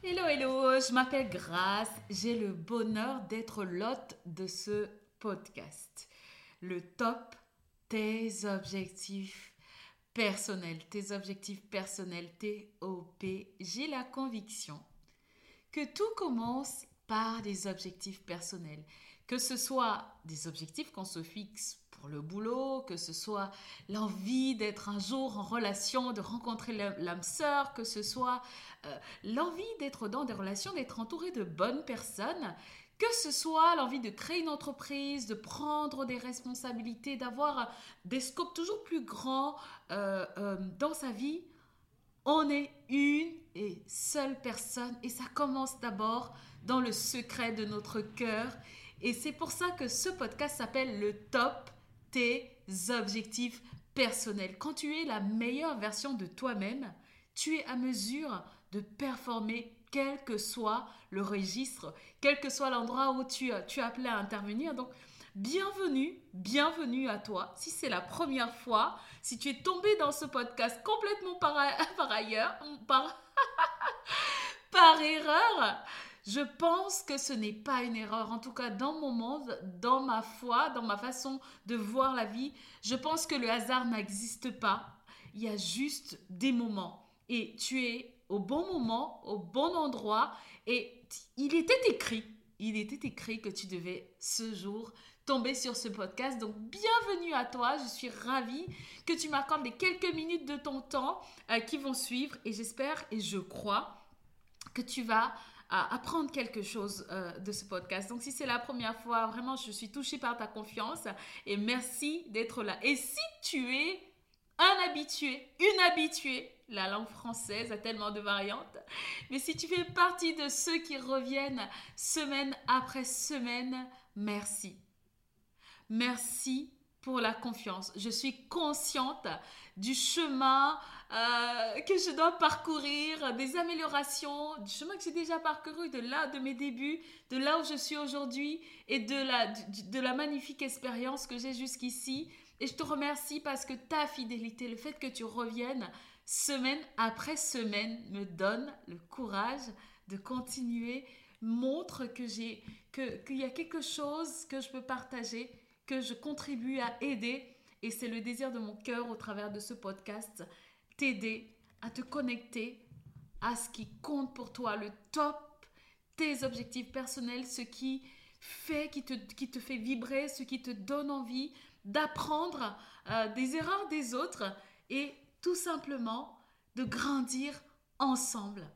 Hello, hello, je m'appelle Grace. J'ai le bonheur d'être l'hôte de ce podcast. Le top tes objectifs personnels, tes objectifs personnels, TOP. J'ai la conviction que tout commence par des objectifs personnels. Que ce soit des objectifs qu'on se fixe pour le boulot, que ce soit l'envie d'être un jour en relation, de rencontrer l'âme sœur, que ce soit euh, l'envie d'être dans des relations, d'être entouré de bonnes personnes, que ce soit l'envie de créer une entreprise, de prendre des responsabilités, d'avoir des scopes toujours plus grands euh, euh, dans sa vie, on est une et seule personne. Et ça commence d'abord dans le secret de notre cœur. Et c'est pour ça que ce podcast s'appelle le top tes objectifs personnels. Quand tu es la meilleure version de toi-même, tu es à mesure de performer quel que soit le registre, quel que soit l'endroit où tu, tu es appelé à intervenir. Donc, bienvenue, bienvenue à toi. Si c'est la première fois, si tu es tombé dans ce podcast complètement par, par ailleurs, par, par erreur, je pense que ce n'est pas une erreur. En tout cas, dans mon monde, dans ma foi, dans ma façon de voir la vie, je pense que le hasard n'existe pas. Il y a juste des moments. Et tu es au bon moment, au bon endroit. Et il était écrit, il était écrit que tu devais ce jour tomber sur ce podcast. Donc bienvenue à toi, je suis ravie que tu m'accordes les quelques minutes de ton temps euh, qui vont suivre et j'espère et je crois que tu vas euh, apprendre quelque chose euh, de ce podcast. Donc si c'est la première fois, vraiment je suis touchée par ta confiance et merci d'être là. Et si tu es un habitué, une habituée, la langue française a tellement de variantes. Mais si tu fais partie de ceux qui reviennent semaine après semaine, merci. Merci pour la confiance. Je suis consciente du chemin euh, que je dois parcourir, des améliorations, du chemin que j'ai déjà parcouru, de là, de mes débuts, de là où je suis aujourd'hui et de la, de la magnifique expérience que j'ai jusqu'ici. Et je te remercie parce que ta fidélité, le fait que tu reviennes semaine après semaine, me donne le courage de continuer, montre que j'ai qu'il y a quelque chose que je peux partager, que je contribue à aider. Et c'est le désir de mon cœur au travers de ce podcast, t'aider à te connecter à ce qui compte pour toi, le top, tes objectifs personnels, ce qui fait, qui te, fait vibrer, ce qui te donne envie d'apprendre euh, des erreurs des autres et tout simplement de grandir ensemble.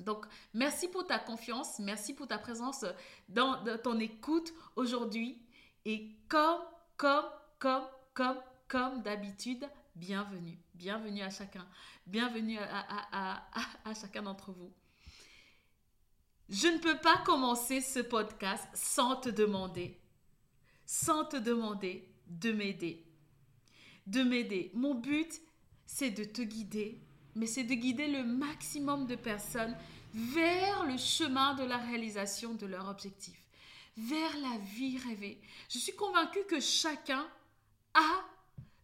Donc, merci pour ta confiance, merci pour ta présence dans, ton écoute aujourd'hui. Et comme, comme, comme, comme, comme d'habitude, bienvenue. Bienvenue à chacun. Bienvenue à, à chacun d'entre vous. Je ne peux pas commencer ce podcast sans te demander, sans te demander de m'aider. De m'aider. Mon but, c'est de te guider, mais c'est de guider le maximum de personnes vers le chemin de la réalisation de leur objectif, vers la vie rêvée. Je suis convaincue que chacun a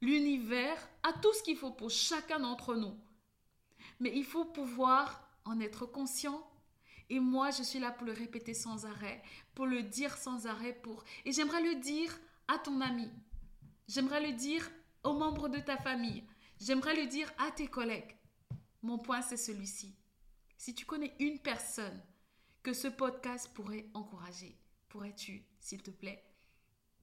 l'univers, a tout ce qu'il faut pour chacun d'entre nous. Mais il faut pouvoir en être conscient. Et moi, je suis là pour le répéter sans arrêt, pour le dire sans arrêt, pour... Et j'aimerais le dire à ton ami. J'aimerais le dire aux membres de ta famille. J'aimerais le dire à tes collègues. Mon point, c'est celui-ci. Si tu connais une personne que ce podcast pourrait encourager, pourrais-tu, s'il te plaît,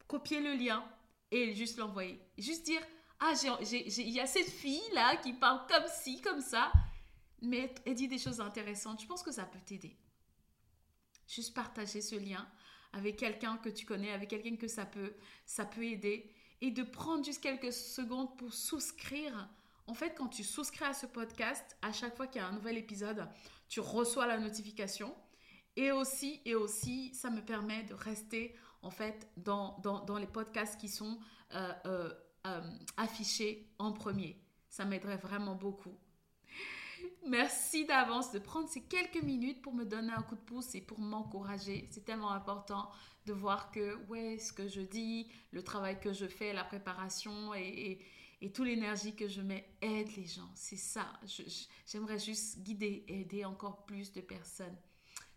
copier le lien et juste l'envoyer? Juste dire, ah, il y a cette fille-là qui parle comme ci, comme ça, mais elle dit des choses intéressantes. Je pense que ça peut t'aider. Juste partager ce lien avec quelqu'un que tu connais, avec quelqu'un que ça peut, ça peut aider. Et de prendre juste quelques secondes pour souscrire. En fait, quand tu souscris à ce podcast, à chaque fois qu'il y a un nouvel épisode, tu reçois la notification. Et aussi, et aussi, ça me permet de rester en fait dans, dans, les podcasts qui sont euh, euh, euh, affichés en premier. Ça m'aiderait vraiment beaucoup. Merci d'avance de prendre ces quelques minutes pour me donner un coup de pouce et pour m'encourager. C'est tellement important de voir que, ouais, ce que je dis, le travail que je fais, la préparation et, et, toute l'énergie que je mets aide les gens. C'est ça. J'aimerais juste guider et aider encore plus de personnes.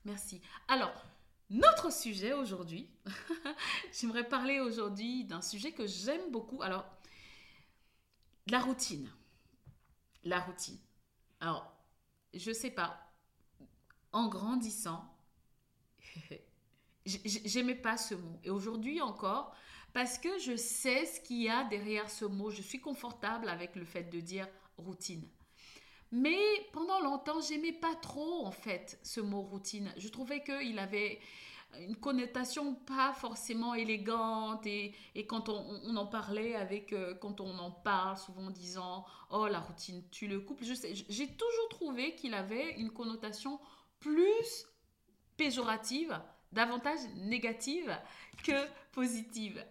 Merci. Alors, notre sujet aujourd'hui, j'aimerais parler aujourd'hui d'un sujet que j'aime beaucoup. Alors, la routine. La routine. Alors, je sais pas, en grandissant, j'aimais pas ce mot. Et aujourd'hui encore, parce que je sais ce qu'il y a derrière ce mot, je suis confortable avec le fait de dire routine. Mais pendant longtemps, j'aimais pas trop en fait ce mot routine. Je trouvais qu'il avait une connotation pas forcément élégante et, quand on, en parlait avec euh, quand on en parle souvent en disant oh la routine tu le couple j'ai toujours trouvé qu'il avait une connotation plus péjorative davantage négative que positive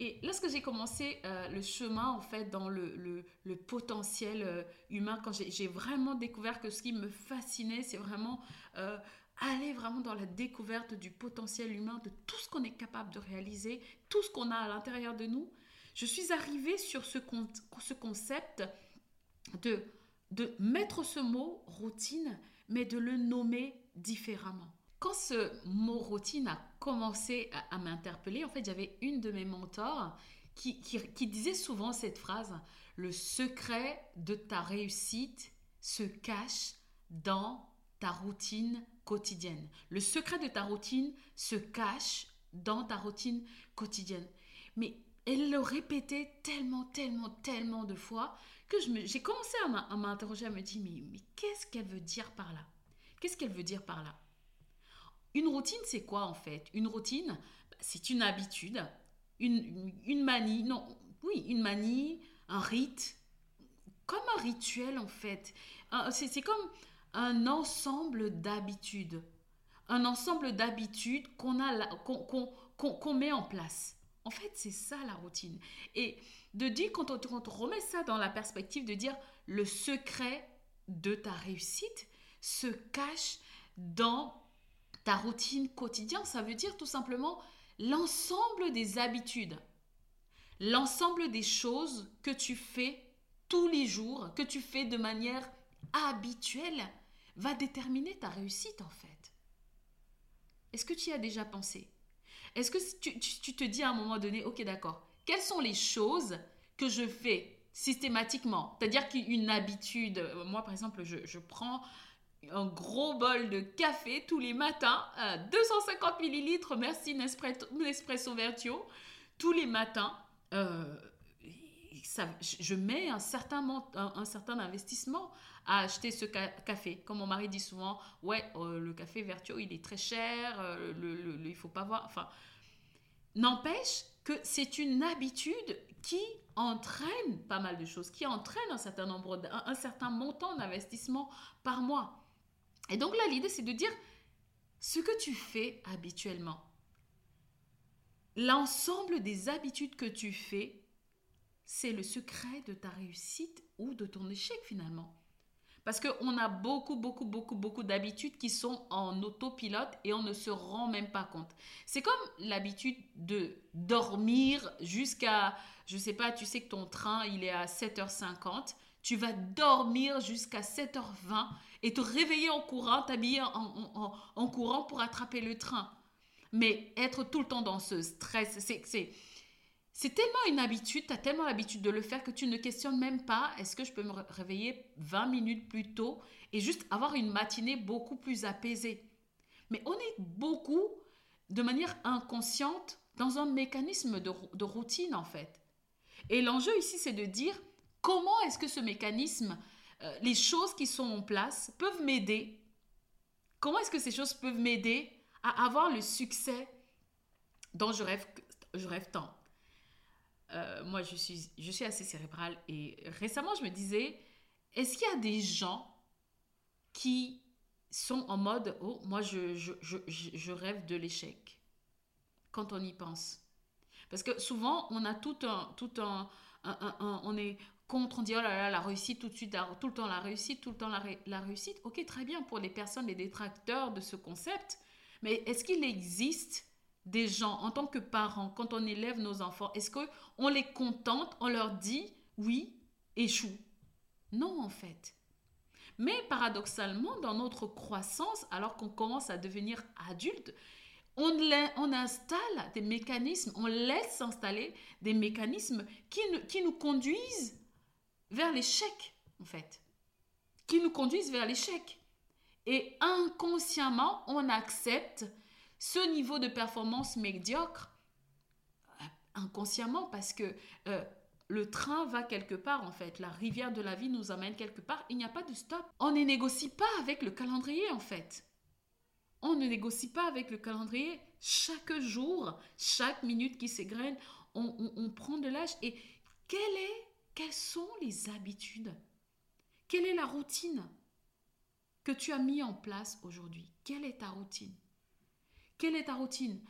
et lorsque j'ai commencé euh, le chemin en fait dans le, potentiel euh, humain quand j'ai vraiment découvert que ce qui me fascinait c'est vraiment aller vraiment dans la découverte du potentiel humain, de tout ce qu'on est capable de réaliser, tout ce qu'on a à l'intérieur de nous, je suis arrivée sur ce, ce concept de, de mettre ce mot routine, mais de le nommer différemment. Quand ce mot routine a commencé à, m'interpeller, en fait, j'avais une de mes mentors qui, disait souvent cette phrase, le secret de ta réussite se cache dans ta routine quotidienne. Le secret de ta routine se cache dans ta routine quotidienne. Mais elle le répétait tellement, tellement, tellement de fois que j'ai commencé à m'interroger, à me dire, mais qu'est-ce qu'elle veut dire par là? Qu'est-ce qu'elle veut dire par là? Une routine, c'est quoi en fait? Une routine, c'est une habitude, une, une manie, non, oui, une manie, un rite, comme un rituel en fait. C'est comme un ensemble d'habitudes. Un ensemble d'habitudes qu'on met en place. En fait, c'est ça la routine. Et de dire, quand on, quand on remet ça dans la perspective de dire le secret de ta réussite se cache dans ta routine quotidienne, ça veut dire tout simplement l'ensemble des habitudes, l'ensemble des choses que tu fais tous les jours, que tu fais de manière habituelle va déterminer ta réussite en fait. Est-ce que tu y as déjà pensé? Est-ce que tu, te dis à un moment donné, ok d'accord, quelles sont les choses que je fais systématiquement C'est-à-dire qu'une habitude, euh, moi par exemple, je, prends un gros bol de café tous les matins, 250 millilitres, merci Nespresso, Nespresso Vertio, tous les matins. Euh, je mets un certain, un, certain investissement à acheter ce café. Comme mon mari dit souvent, ouais, euh, le café Vertuo, il est très cher, euh, le, il faut pas voir. Enfin, n'empêche que c'est une habitude qui entraîne pas mal de choses, qui entraîne un certain nombre, un, certain montant d'investissement par mois. Et donc là, l'idée, c'est de dire ce que tu fais habituellement. L'ensemble des habitudes que tu fais c'est le secret de ta réussite ou de ton échec finalement. Parce qu'on a beaucoup, beaucoup, beaucoup, beaucoup d'habitudes qui sont en autopilote et on ne se rend même pas compte. C'est comme l'habitude de dormir jusqu'à, je sais pas, tu sais que ton train, il est à 7h50. Tu vas dormir jusqu'à 7h20 et te réveiller en courant, t'habiller en, en, courant pour attraper le train. Mais être tout le temps dans ce stress, c'est c'est tellement une habitude, tu as tellement l'habitude de le faire que tu ne questionnes même pas est-ce que je peux me réveiller 20 minutes plus tôt et juste avoir une matinée beaucoup plus apaisée? Mais on est beaucoup de manière inconsciente dans un mécanisme de, routine en fait. Et l'enjeu ici, c'est de dire comment est-ce que ce mécanisme, euh, les choses qui sont en place peuvent m'aider? Comment est-ce que ces choses peuvent m'aider à avoir le succès dont je rêve, je rêve tant? Euh, Moi, je suis, je suis assez cérébrale et récemment, je me disais, est-ce qu'il y a des gens qui sont en mode, oh, moi, je, je, je, je rêve de l'échec quand on y pense? Parce que souvent, on a tout un... Tout un, on est contre, on dit oh là là, la réussite tout de suite, tout le temps la réussite, tout le temps la, réussite. Ok, très bien pour les personnes, les détracteurs de ce concept, mais est-ce qu'il existe des gens en tant que parents, quand on élève nos enfants, est-ce qu'on les contente, on leur dit oui, échoue? Non, en fait. Mais paradoxalement, dans notre croissance, alors qu'on commence à devenir adulte, on, on, installe des mécanismes, on laisse s'installer des mécanismes qui, qui nous conduisent vers l'échec, en fait, qui nous conduisent vers l'échec. Et inconsciemment, on accepte ce niveau de performance médiocre, euh, inconsciemment, parce que euh, le train va quelque part, en fait. La rivière de la vie nous amène quelque part. Il n'y a pas de stop. On ne négocie pas avec le calendrier, en fait. On ne négocie pas avec le calendrier. Chaque jour, chaque minute qui s'égrène, on, on prend de l'âge. Et quel est quelles sont les habitudes? Quelle est la routine que tu as mis en place aujourd'hui? Quelle est ta routine? Quelle est ta routine?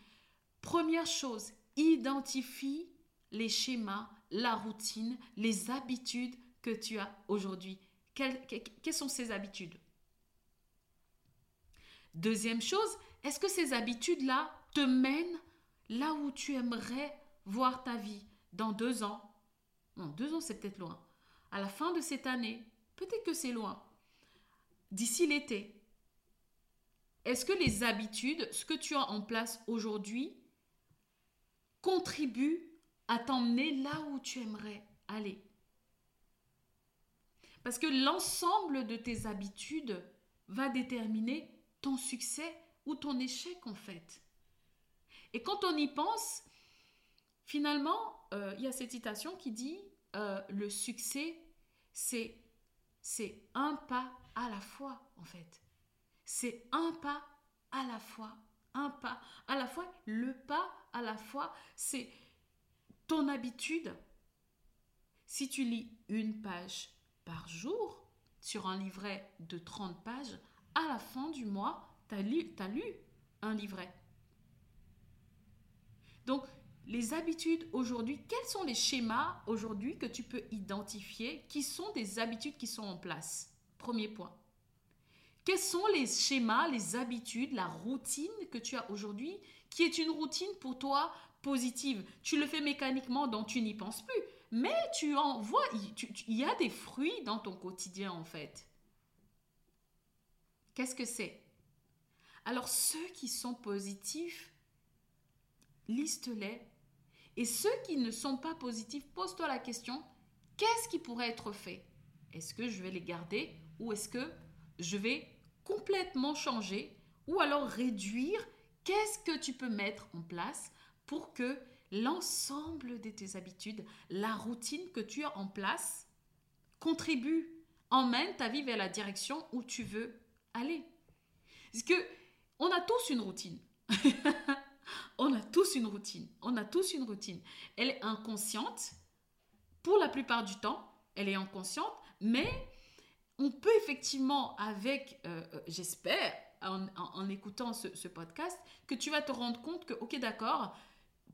Première chose, identifie les schémas, la routine, les habitudes que tu as aujourd'hui. Quelles, quelles sont ces habitudes? Deuxième chose, est-ce que ces habitudes-là te mènent là où tu aimerais voir ta vie dans deux ans, non, deux ans, c'est peut-être loin. À la fin de cette année, peut-être que c'est loin. D'ici l'été, est-ce que les habitudes, ce que tu as en place aujourd'hui, contribuent à t'emmener là où tu aimerais aller? Parce que l'ensemble de tes habitudes va déterminer ton succès ou ton échec en fait. Et quand on y pense, finalement, euh, il y a cette citation qui dit euh, le succès, c'est, c'est un pas à la fois, en fait. C'est un pas à la fois. Un pas à la fois. Le pas à la fois, c'est ton habitude. Si tu lis une page par jour sur un livret de 30 pages, à la fin du mois, tu as as lu un livret. Donc, les habitudes aujourd'hui, quels sont les schémas aujourd'hui que tu peux identifier qui sont des habitudes qui sont en place? Premier point. Quels sont les schémas, les habitudes, la routine que tu as aujourd'hui qui est une routine pour toi positive? Tu le fais mécaniquement, donc tu n'y penses plus. Mais tu en vois, il y a des fruits dans ton quotidien en fait. Qu'est-ce que c'est? Alors ceux qui sont positifs, liste-les et ceux qui ne sont pas positifs, pose-toi la question, qu'est-ce qui pourrait être fait? Est-ce que je vais les garder ou est-ce que je vais complètement changer ou alors réduire? Qu'est-ce que tu peux mettre en place pour que l'ensemble de tes habitudes, la routine que tu as en place, contribue, emmène ta vie vers la direction où tu veux aller? Parce que on a tous une routine. on a tous une routine. On a tous une routine. Elle est inconsciente. Pour la plupart du temps, elle est inconsciente, mais on peut effectivement, avec, euh, euh, j'espère, en, écoutant ce, podcast, que tu vas te rendre compte que, ok, d'accord,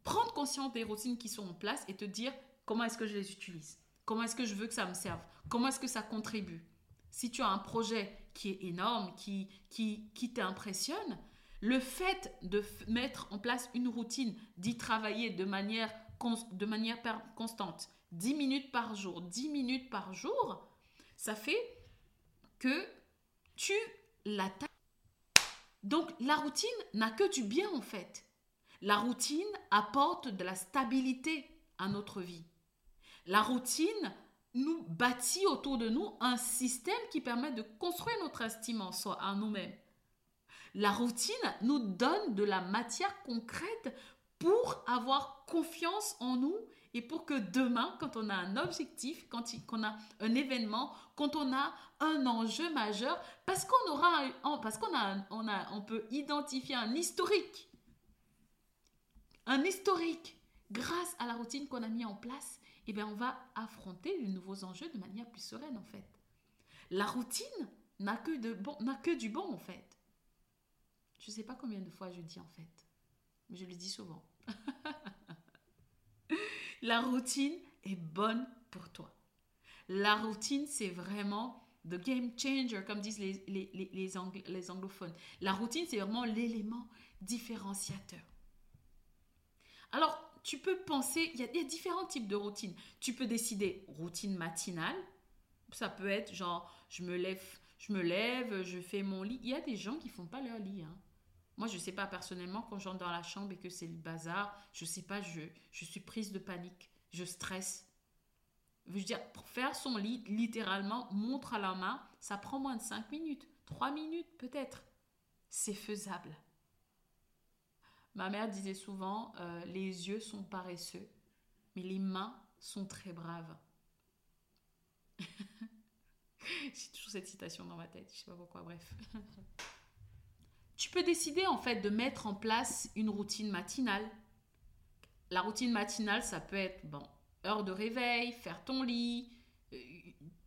prendre conscience des routines qui sont en place et te dire comment est-ce que je les utilise, comment est-ce que je veux que ça me serve, comment est-ce que ça contribue? Si tu as un projet qui est énorme, qui, qui, qui t'impressionne, le fait de mettre en place une routine, d'y travailler de manière, de manière constante, 10 minutes par jour, 10 minutes par jour, ça fait que tu l'attaques. Donc la routine n'a que du bien en fait. La routine apporte de la stabilité à notre vie. La routine nous bâtit autour de nous un système qui permet de construire notre estime en soi, à nous-mêmes. La routine nous donne de la matière concrète pour avoir confiance en nous et pour que demain, quand on a un objectif, quand on a un événement, quand on a un enjeu majeur, parce qu'on aura, parce qu'on a, on on peut identifier un historique, un historique, grâce à la routine qu'on a mis en place, eh bien, on va affronter les nouveaux enjeux de manière plus sereine, en fait. La routine n'a que, n'a que du bon, en fait. Je ne sais pas combien de fois je dis en fait, mais je le dis souvent. la routine est bonne pour toi. La routine, c'est vraiment the game changer, comme disent les, les, les, les anglophones. La routine, c'est vraiment l'élément différenciateur. Alors, tu peux penser, il y, a, y, a, différents types de routines. Tu peux décider routine matinale. Ça peut être genre, je me lève, je me lève, je fais mon lit. Il y a des gens qui font pas leur lit. Hein. Moi, je ne sais pas personnellement, quand j'entre dans la chambre et que c'est le bazar, je ne sais pas, je, je suis prise de panique, je stresse. Je veux dire, pour faire son lit, littéralement, montre à la main, ça prend moins de 5 minutes, 3 minutes peut-être. C'est faisable. Ma mère disait souvent, euh, les yeux sont paresseux, mais les mains sont très braves. J'ai toujours cette citation dans ma tête, je ne sais pas pourquoi, bref. Tu peux décider en fait de mettre en place une routine matinale. La routine matinale, ça peut être bon, heure de réveil, faire ton lit, euh,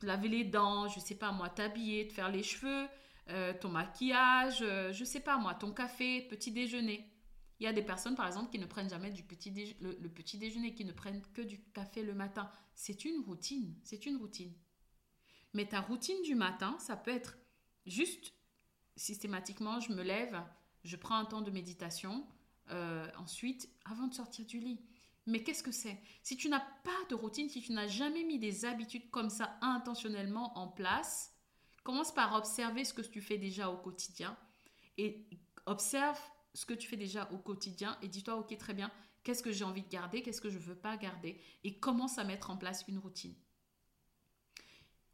laver les dents, je sais pas moi, t'habiller, te faire les cheveux, euh, ton maquillage, euh, je sais pas moi, ton café, petit déjeuner. Il y a des personnes par exemple qui ne prennent jamais du petit le, le petit déjeuner, qui ne prennent que du café le matin. C'est une routine, c'est une routine. Mais ta routine du matin, ça peut être juste systématiquement, je me lève, je prends un temps de méditation, euh, ensuite, avant de sortir du lit. Mais qu'est-ce que c'est? Si tu n'as pas de routine, si tu n'as jamais mis des habitudes comme ça intentionnellement en place, commence par observer ce que tu fais déjà au quotidien et observe ce que tu fais déjà au quotidien et dis-toi, ok, très bien, qu'est-ce que j'ai envie de garder, qu'est-ce que je ne veux pas garder et commence à mettre en place une routine.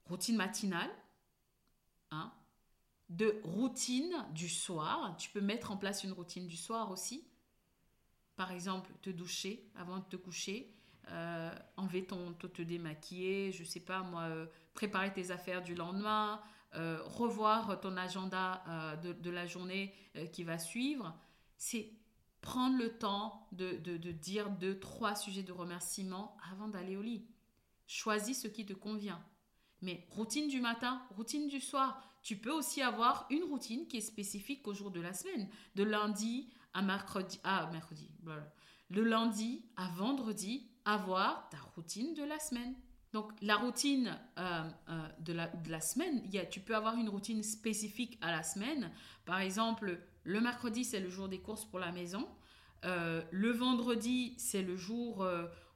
Routine matinale, hein, de routine du soir. Tu peux mettre en place une routine du soir aussi. Par exemple, te doucher avant de te coucher, euh, enlever ton, te démaquiller, je sais pas moi, euh, préparer tes affaires du lendemain, euh, revoir ton agenda euh, de, la journée qui va suivre. C'est prendre le temps de, de, de dire deux, trois sujets de remerciement avant d'aller au lit. Choisis ce qui te convient. Mais routine du matin, routine du soir, tu peux aussi avoir une routine qui est spécifique au jour de la semaine. De lundi à mercredi, à mercredi, Le lundi à vendredi, avoir ta routine de la semaine. Donc la routine euh, euh, de, la, de, la, semaine, y a, tu peux avoir une routine spécifique à la semaine. Par exemple, le mercredi, c'est le jour des courses pour la maison. Euh, le vendredi, c'est le jour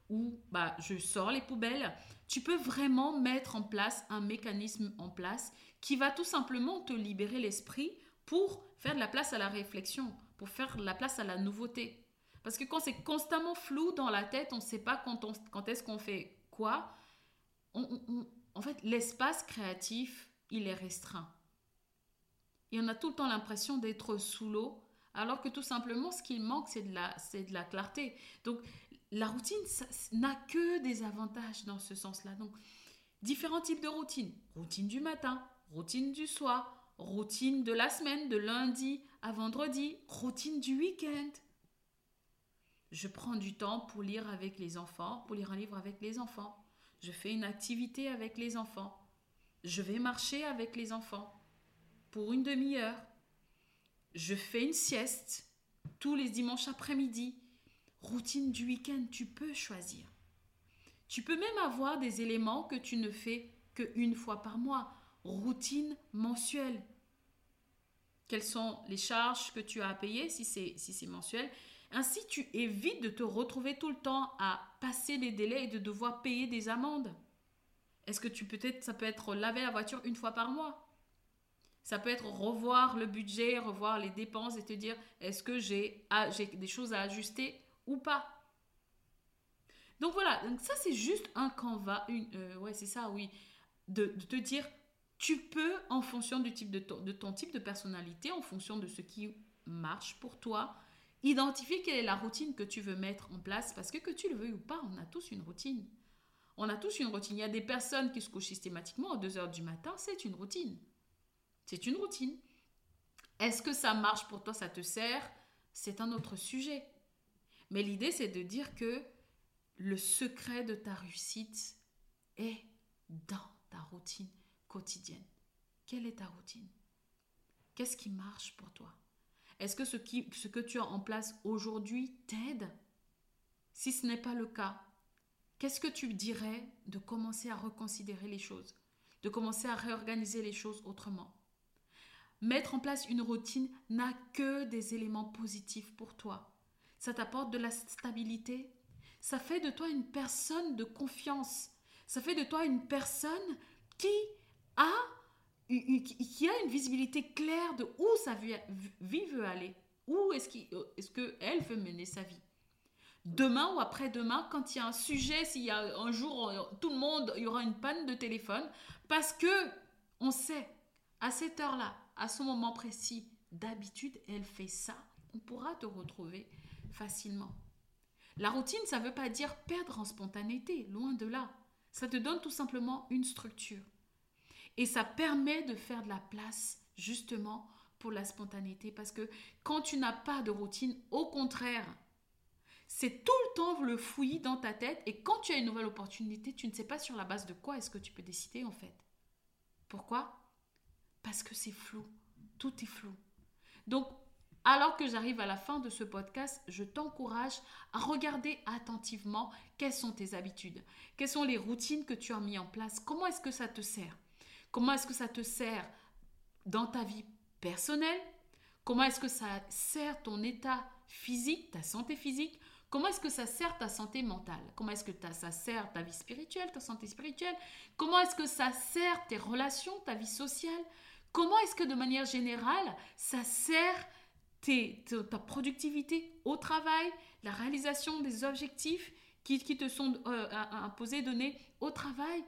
où bah, je sors les poubelles. Tu peux vraiment mettre en place un mécanisme en place qui va tout simplement te libérer l'esprit pour faire de la place à la réflexion, pour faire de la place à la nouveauté. Parce que quand c'est constamment flou dans la tête, on ne sait pas quand, est-ce qu'on fait quoi. en fait, l'espace créatif, il est restreint. Et on a tout le temps l'impression d'être sous l'eau, alors que tout simplement, ce qu'il manque, c'est de, la, de la clarté. Donc, la routine n'a que des avantages dans ce sens-là. Donc, différents types de routines. Routine du matin, routine du soir, routine de la semaine, de lundi à vendredi, routine du week-end. Je prends du temps pour lire avec les enfants, pour lire un livre avec les enfants. Je fais une activité avec les enfants. Je vais marcher avec les enfants pour une demi-heure. Je fais une sieste tous les dimanches après-midi. Routine du week-end, tu peux choisir. Tu peux même avoir des éléments que tu ne fais qu'une fois par mois routine mensuelle. Quelles sont les charges que tu as à payer si c'est mensuel? Ainsi, tu évites de te retrouver tout le temps à passer les délais et de devoir payer des amendes. Est-ce que tu peut-être, ça peut être laver la voiture une fois par mois? Ça peut être revoir le budget, revoir les dépenses et te dire est-ce que j'ai des choses à ajuster ou pas donc voilà, donc ça c'est juste un canevas, une, euh, ouais c'est ça, oui, de, te dire tu peux, en fonction du type de, ton, de ton type de personnalité, en fonction de ce qui marche pour toi, identifier quelle est la routine que tu veux mettre en place parce que que tu le veuilles ou pas, on a tous une routine. On a tous une routine. Il y a des personnes qui se couchent systématiquement à 2 heures du matin, c'est une routine. C'est une routine. Est-ce que ça marche pour toi, ça te sert? C'est un autre sujet. Mais l'idée, c'est de dire que le secret de ta réussite est dans ta routine quotidienne. Quelle est ta routine? Qu'est-ce qui marche pour toi? Est-ce que ce, ce que tu as en place aujourd'hui t'aide? Si ce n'est pas le cas, qu'est-ce que tu dirais de commencer à reconsidérer les choses De commencer à réorganiser les choses autrement? Mettre en place une routine n'a que des éléments positifs pour toi. Ça t'apporte de la stabilité. Ça fait de toi une personne de confiance. Ça fait de toi une personne qui a, qui a une visibilité claire de où sa vie veut aller. Où est-ce qu'elle veut mener sa vie Demain ou après-demain, quand il y a un sujet, s'il y a un jour, tout le monde, il y aura une panne de téléphone, parce que on sait, à cette heure-là, à ce moment précis, d'habitude, elle fait ça, on pourra te retrouver facilement. La routine, ça ne veut pas dire perdre en spontanéité, loin de là. Ça te donne tout simplement une structure. Et ça permet de faire de la place justement pour la spontanéité. Parce que quand tu n'as pas de routine, au contraire, c'est tout le temps le fouillis dans ta tête. Et quand tu as une nouvelle opportunité, tu ne sais pas sur la base de quoi est-ce que tu peux décider en fait. Pourquoi? Parce que c'est flou. Tout est flou. Donc, alors que j'arrive à la fin de ce podcast, je t'encourage à regarder attentivement quelles sont tes habitudes, quelles sont les routines que tu as mis en place, comment est-ce que ça te sert, comment est-ce que ça te sert dans ta vie personnelle, comment est-ce que ça sert ton état physique, ta santé physique, comment est-ce que ça sert ta santé mentale, comment est-ce que ça sert ta vie spirituelle, ta santé spirituelle, comment est-ce que ça sert tes relations, ta vie sociale, Comment est-ce que de manière générale, ça sert ta productivité au travail, la réalisation des objectifs qui, te sont euh, imposés, donnés au travail.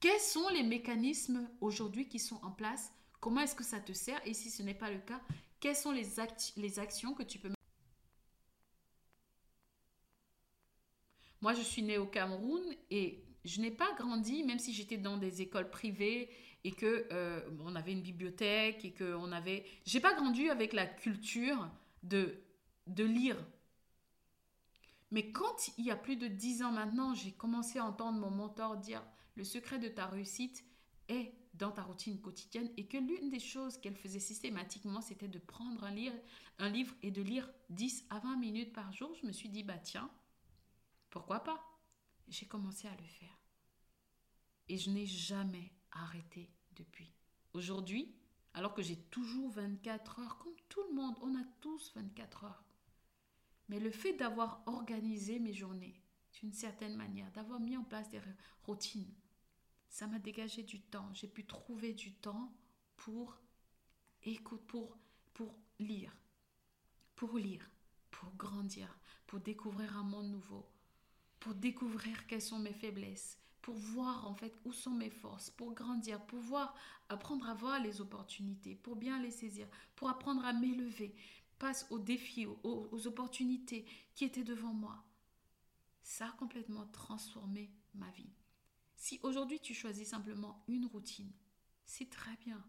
Quels sont les mécanismes aujourd'hui qui sont en place? Comment est-ce que ça te sert? Et si ce n'est pas le cas, quelles sont les, les actions que tu peux mettre Moi, je suis née au Cameroun et je n'ai pas grandi, même si j'étais dans des écoles privées et que euh, on avait une bibliothèque et que on avait j'ai pas grandi avec la culture de de lire. Mais quand il y a plus de dix ans maintenant j'ai commencé à entendre mon mentor dire le secret de ta réussite est dans ta routine quotidienne et que l'une des choses qu'elle faisait systématiquement c'était de prendre un, lire, un livre et de lire 10 à 20 minutes par jour. Je me suis dit bah tiens pourquoi pas? J'ai commencé à le faire. Et je n'ai jamais arrêté depuis. Aujourd'hui, alors que j'ai toujours 24 heures, comme tout le monde, on a tous 24 heures. Mais le fait d'avoir organisé mes journées d'une certaine manière, d'avoir mis en place des routines, ça m'a dégagé du temps. J'ai pu trouver du temps pour écoute, pour, pour lire, pour lire, pour grandir, pour découvrir un monde nouveau, pour découvrir quelles sont mes faiblesses, pour voir en fait où sont mes forces, pour grandir, pour voir, apprendre à voir les opportunités, pour bien les saisir, pour apprendre à m'élever, passe aux défis, aux opportunités qui étaient devant moi. Ça a complètement transformé ma vie. Si aujourd'hui tu choisis simplement une routine, c'est très bien,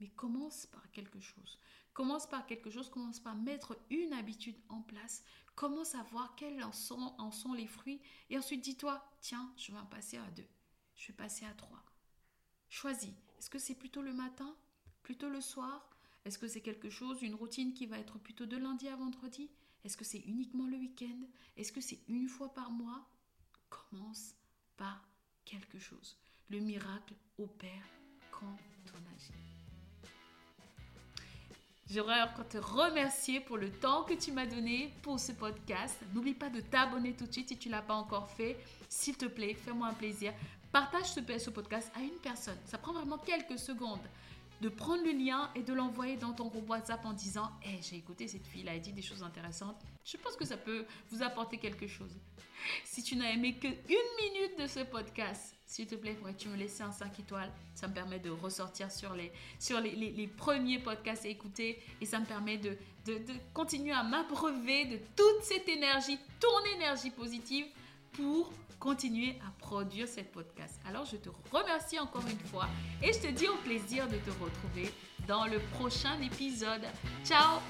mais commence par quelque chose. Commence par quelque chose, commence par mettre une habitude en place Commence à voir quels en sont, en sont les fruits? Et ensuite dis-toi, tiens, je vais en passer à deux, je vais passer à trois. Choisis. Est-ce que c'est plutôt le matin, plutôt le soir? Est-ce que c'est quelque chose, une routine qui va être plutôt de lundi à vendredi? Est-ce que c'est uniquement le week-end? Est-ce que c'est une fois par mois? Commence par quelque chose. Le miracle opère quand on agit. J'aimerais encore te remercier pour le temps que tu m'as donné pour ce podcast. N'oublie pas de t'abonner tout de suite si tu ne l'as pas encore fait. S'il te plaît, fais-moi un plaisir. Partage ce, podcast à une personne. Ça prend vraiment quelques secondes de prendre le lien et de l'envoyer dans ton groupe WhatsApp en disant hey, j'ai écouté cette fille, elle a dit des choses intéressantes. Je pense que ça peut vous apporter quelque chose. Si tu n'as aimé que une minute de ce podcast, s'il te plaît, pourrais-tu me laisser un 5 étoiles? Ça me permet de ressortir sur les, sur les, les, premiers podcasts à écouter et ça me permet de, de, de continuer à m'abreuver de toute cette énergie, ton énergie positive pour continuer à produire cette podcast. Alors, je te remercie encore une fois et je te dis au plaisir de te retrouver dans le prochain épisode. Ciao